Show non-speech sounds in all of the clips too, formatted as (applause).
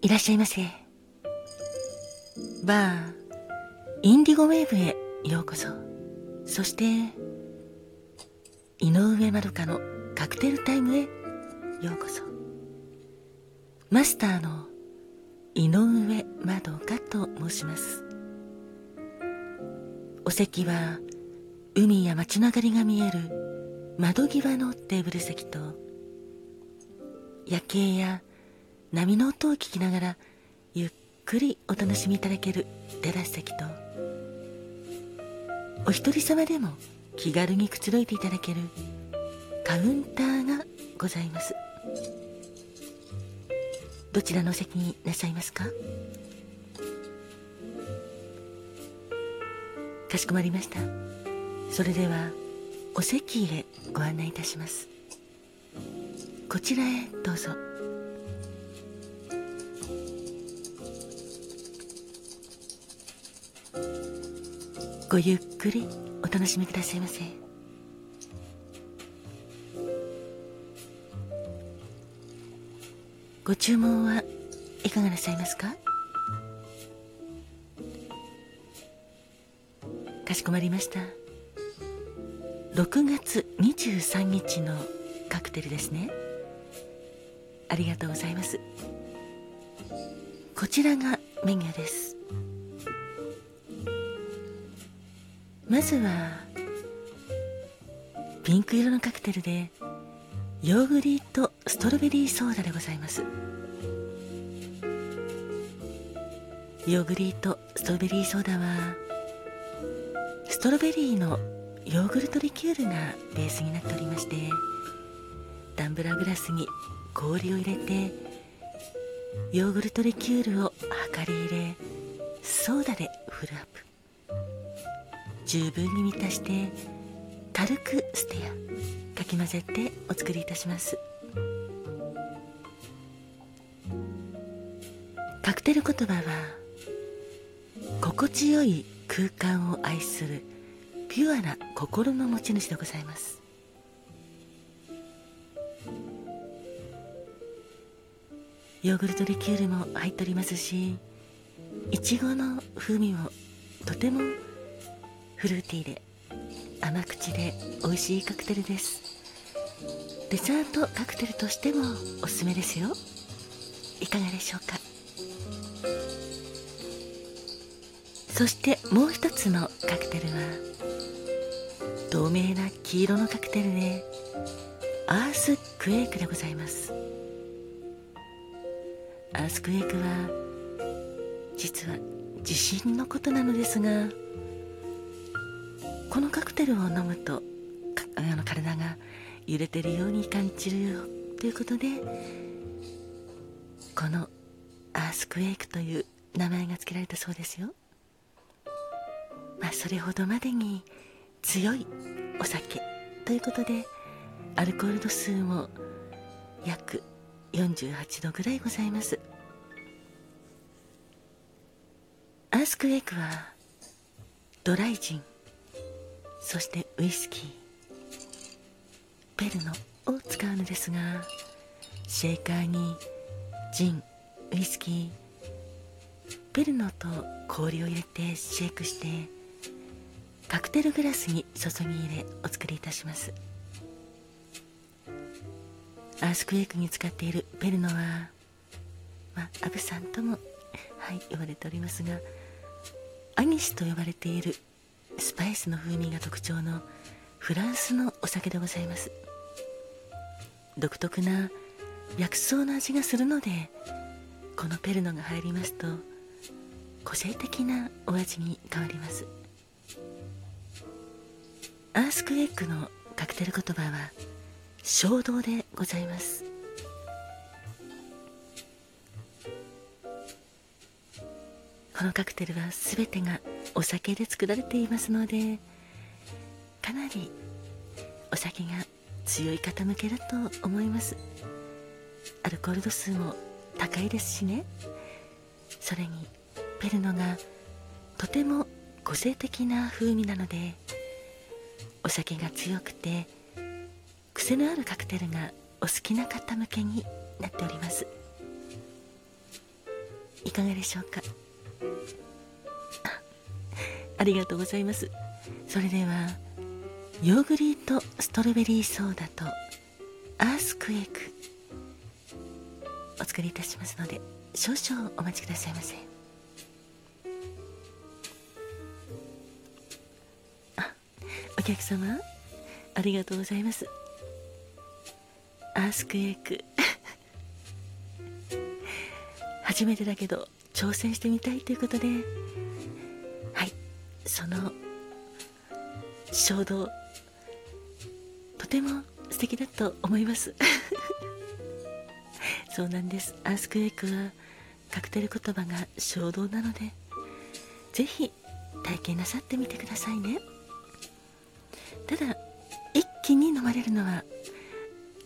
いらっしゃいませ。バーインディゴウェーブへようこそ。そして井上まどかのカクテルタイムへようこそ。マスターの井上まどかと申します。お席は海や街の明かりが見える窓際のテーブル席と夜景や波の音を聞きながらゆっくりお楽しみいただけるテラス席とお一人様でも気軽にくつろいでいただけるカウンターがございます。どちらのお席になさいますか？かしこまりました。それではお席へご案内いたします。こちらへどうぞ。ごゆっくりお楽しみくださいませ。ご注文はいかがなさいますか？かしこまりました。6月23日のカクテルですね。ありがとうございます。こちらがメニューです。まずはピンク色のカクテルでヨーグリーとストロベリーソーダでございます。ヨーグリーとストロベリーソーダはストロベリーのヨーグルトリキュールがベースになっておりましてダンブラーグラスに氷を入れてヨーグルトリキュールを量り入れソーダでフルアップ。十分に満たして軽くステアかき混ぜてお作りいたします。カクテル言葉は心地よい空間を愛するピュアな心の持ち主でございます。ヨーグルトリキュールも入っておりますしいちごの風味もとてもフルーティーで甘口で美味しいカクテルです。デザートカクテルとしてもおすすめですよ。いかがでしょうか？そしてもう一つのカクテルは透明な黄色のカクテルでアースクエイクでございます。アースクエイクは実は地震のことなのですがこのカクテルを飲むとあの体が揺れてるように感じるよということでこのアースクエイクという名前が付けられたそうですよ。まあそれほどまでに強いお酒ということでアルコール度数も約48度ぐらいございます。アースクエイクはドライジンそしてウイスキーペルノを使うのですがシェーカーにジンウイスキーペルノと氷を入れてシェイクしてカクテルグラスに注ぎ入れお作りいたします。アースクエイクに使っているペルノはまあアブさんともはい呼ばれておりますがアニスと呼ばれているスパイスの風味が特徴のフランスのお酒でございます。独特な薬草の味がするのでこのペルノが入りますと個性的なお味に変わります。アースクエッグのカクテル言葉は衝動でございます。このカクテルは全てがお酒で作られていますのでかなりお酒が強い方向けだと思います。アルコール度数も高いですしね。それにペルノがとても個性的な風味なのでお酒が強くて癖のあるカクテルがお好きな方向けになっております。いかがでしょうか？(laughs) ありがとうございます。それではヨーグリートストロベリーソーダとアースクエイクお作りいたしますので少々お待ちくださいませ。あお客様ありがとうございます。アースクエイク (laughs) 初めてだけど挑戦してみたいということで。はい。その衝動とても素敵だと思います。(laughs) そうなんです。アースクエイクはカクテル言葉が衝動なのでぜひ体験なさってみてくださいね。ただ一気に飲まれるのは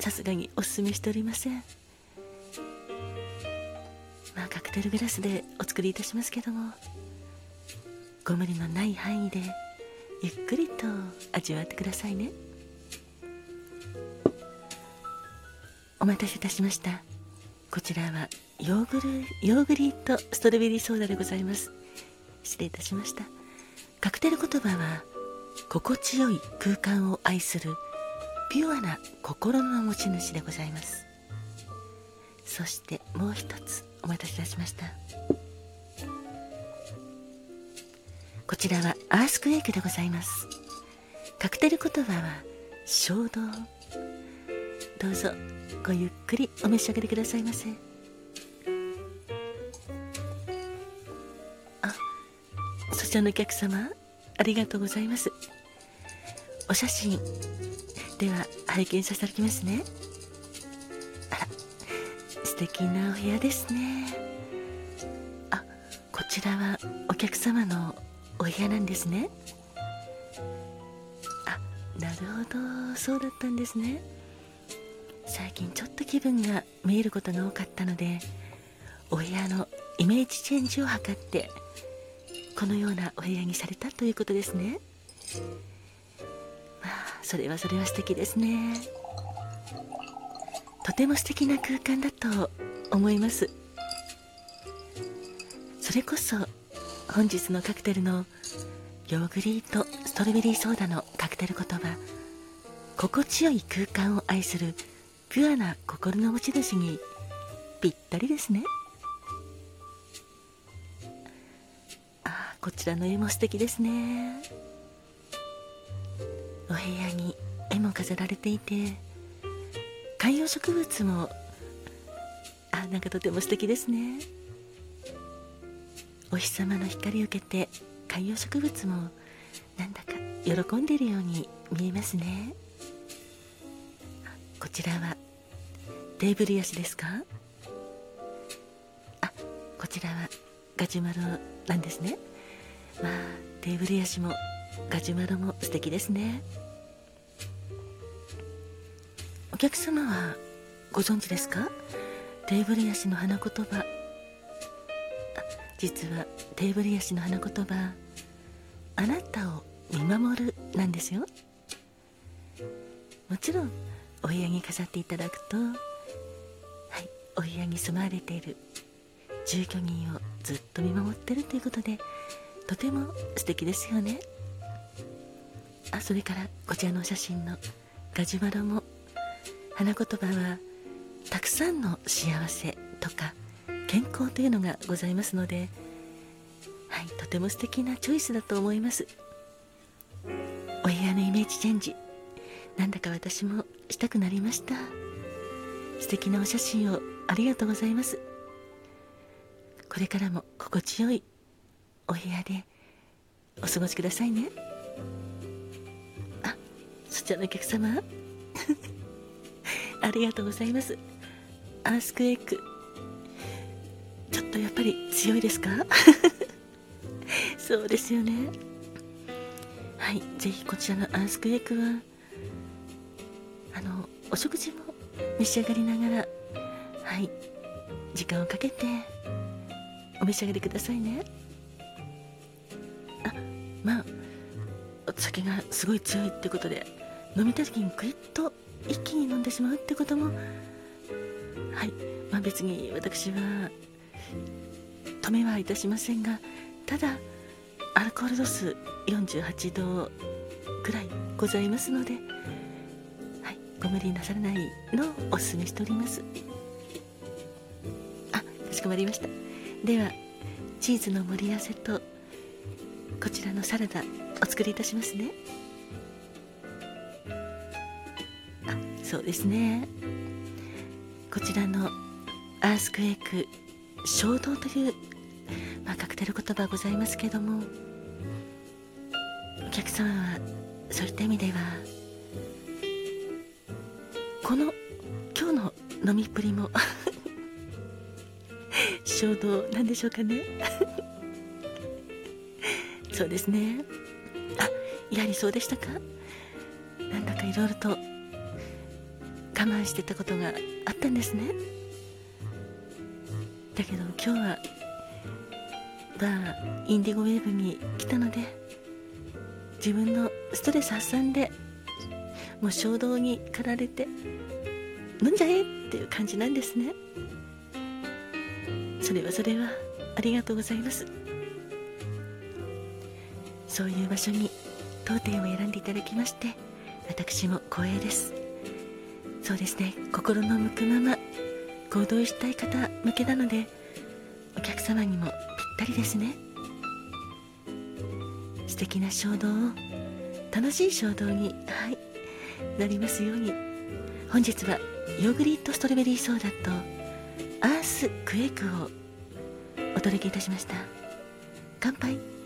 さすがにおすすめしておりません。まあカクテルグラスでお作りいたしますけども。ご無理のない範囲でゆっくりと味わってくださいね。お待たせいたしました。こちらはヨーグルヨーグリートストロベリーソーダでございます。失礼いたしました。カクテル言葉は心地よい空間を愛するピュアな心の持ち主でございます。そしてもう一つお待たせいたしました。こちらはアースクエイクでございます。カクテル言葉は衝動。どうぞごゆっくりお召し上がりくださいませ。あそちらのお客様ありがとうございます。お写真。では拝見させていただきますね。あら素敵なお部屋ですね。あこちらはお客様のお部屋なんですね。あなるほどそうだったんですね。最近ちょっと気分が見えることが多かったのでお部屋のイメージチェンジを図ってこのようなお部屋にされたということですね。それはそれは素敵ですね。とても素敵な空間だと思います。それこそ本日のカクテルのヨーグリートストロベリーソーダのカクテル言葉。心地よい空間を愛するピュアな心の持ち主にぴったりですね。あこちらの絵も素敵ですね。お部屋に絵も飾られていて観葉植物もあなんかとても素敵ですね。お日様の光を受けて観葉植物もなんだか喜んでいるように見えますね。こちらはテーブルヤシですか？あこちらはガジュマロなんですね。まあテーブルヤシもガジュマロも素敵ですね。お客様はご存知ですか？テーブルヤシの花言葉。実はテーブルヤシの花言葉あなたを見守るなんですよ。もちろんお部屋に飾っていただくとはいお部屋に住まわれている住居人をずっと見守ってるということでとても素敵ですよね。あそれからこちらのお写真のガジュマロも花言葉はたくさんの幸せとか健康というのがございますのではいとても素敵なチョイスだと思います。お部屋のイメージチェンジなんだか私もしたくなりました。素敵なお写真をありがとうございます。これからも心地よいお部屋でお過ごしくださいね。そちらのお客様。(laughs) ありがとうございます。アースクエイクちょっとやっぱり強いですか？(laughs) そうですよね。はいぜひこちらのアースクエイクはあのお食事も召し上がりながらはい時間をかけてお召し上がりくださいね。あまあお酒がすごい強いってことで飲みたい時にグイッと一気に飲んでしまうってことも。はい、まあ、別に私は止めはいたしませんがただアルコール度数48度くらいございますので、はい、ご無理なさらないのをお勧めしております。あかしこまりました。ではチーズの盛り合わせとこちらのサラダお作りいたしますね。そうですね。こちらのアースクエイク衝動という、まあ、カクテル言葉ございますけどもお客様はそういった意味ではこの今日の飲みっぷりも (laughs) 衝動なんでしょうかね。(laughs) そうですね。あやはりそうでしたか？なんだかいろいろと我慢してたことがあったんですね。だけど今日はバーインディゴウェーブに来たので自分のストレス発散でもう衝動に駆られて飲んじゃえっていう感じなんですね。それはそれはありがとうございます。そういう場所に当店を選んでいただきまして私も光栄です。そうですね。心の向くまま行動したい方向けなのでお客様にもぴったりですね。素敵な衝動を楽しい衝動にはいなりますように。本日はヨーグリットストロベリーソーダとアースクエイクをお届けいたしました。乾杯。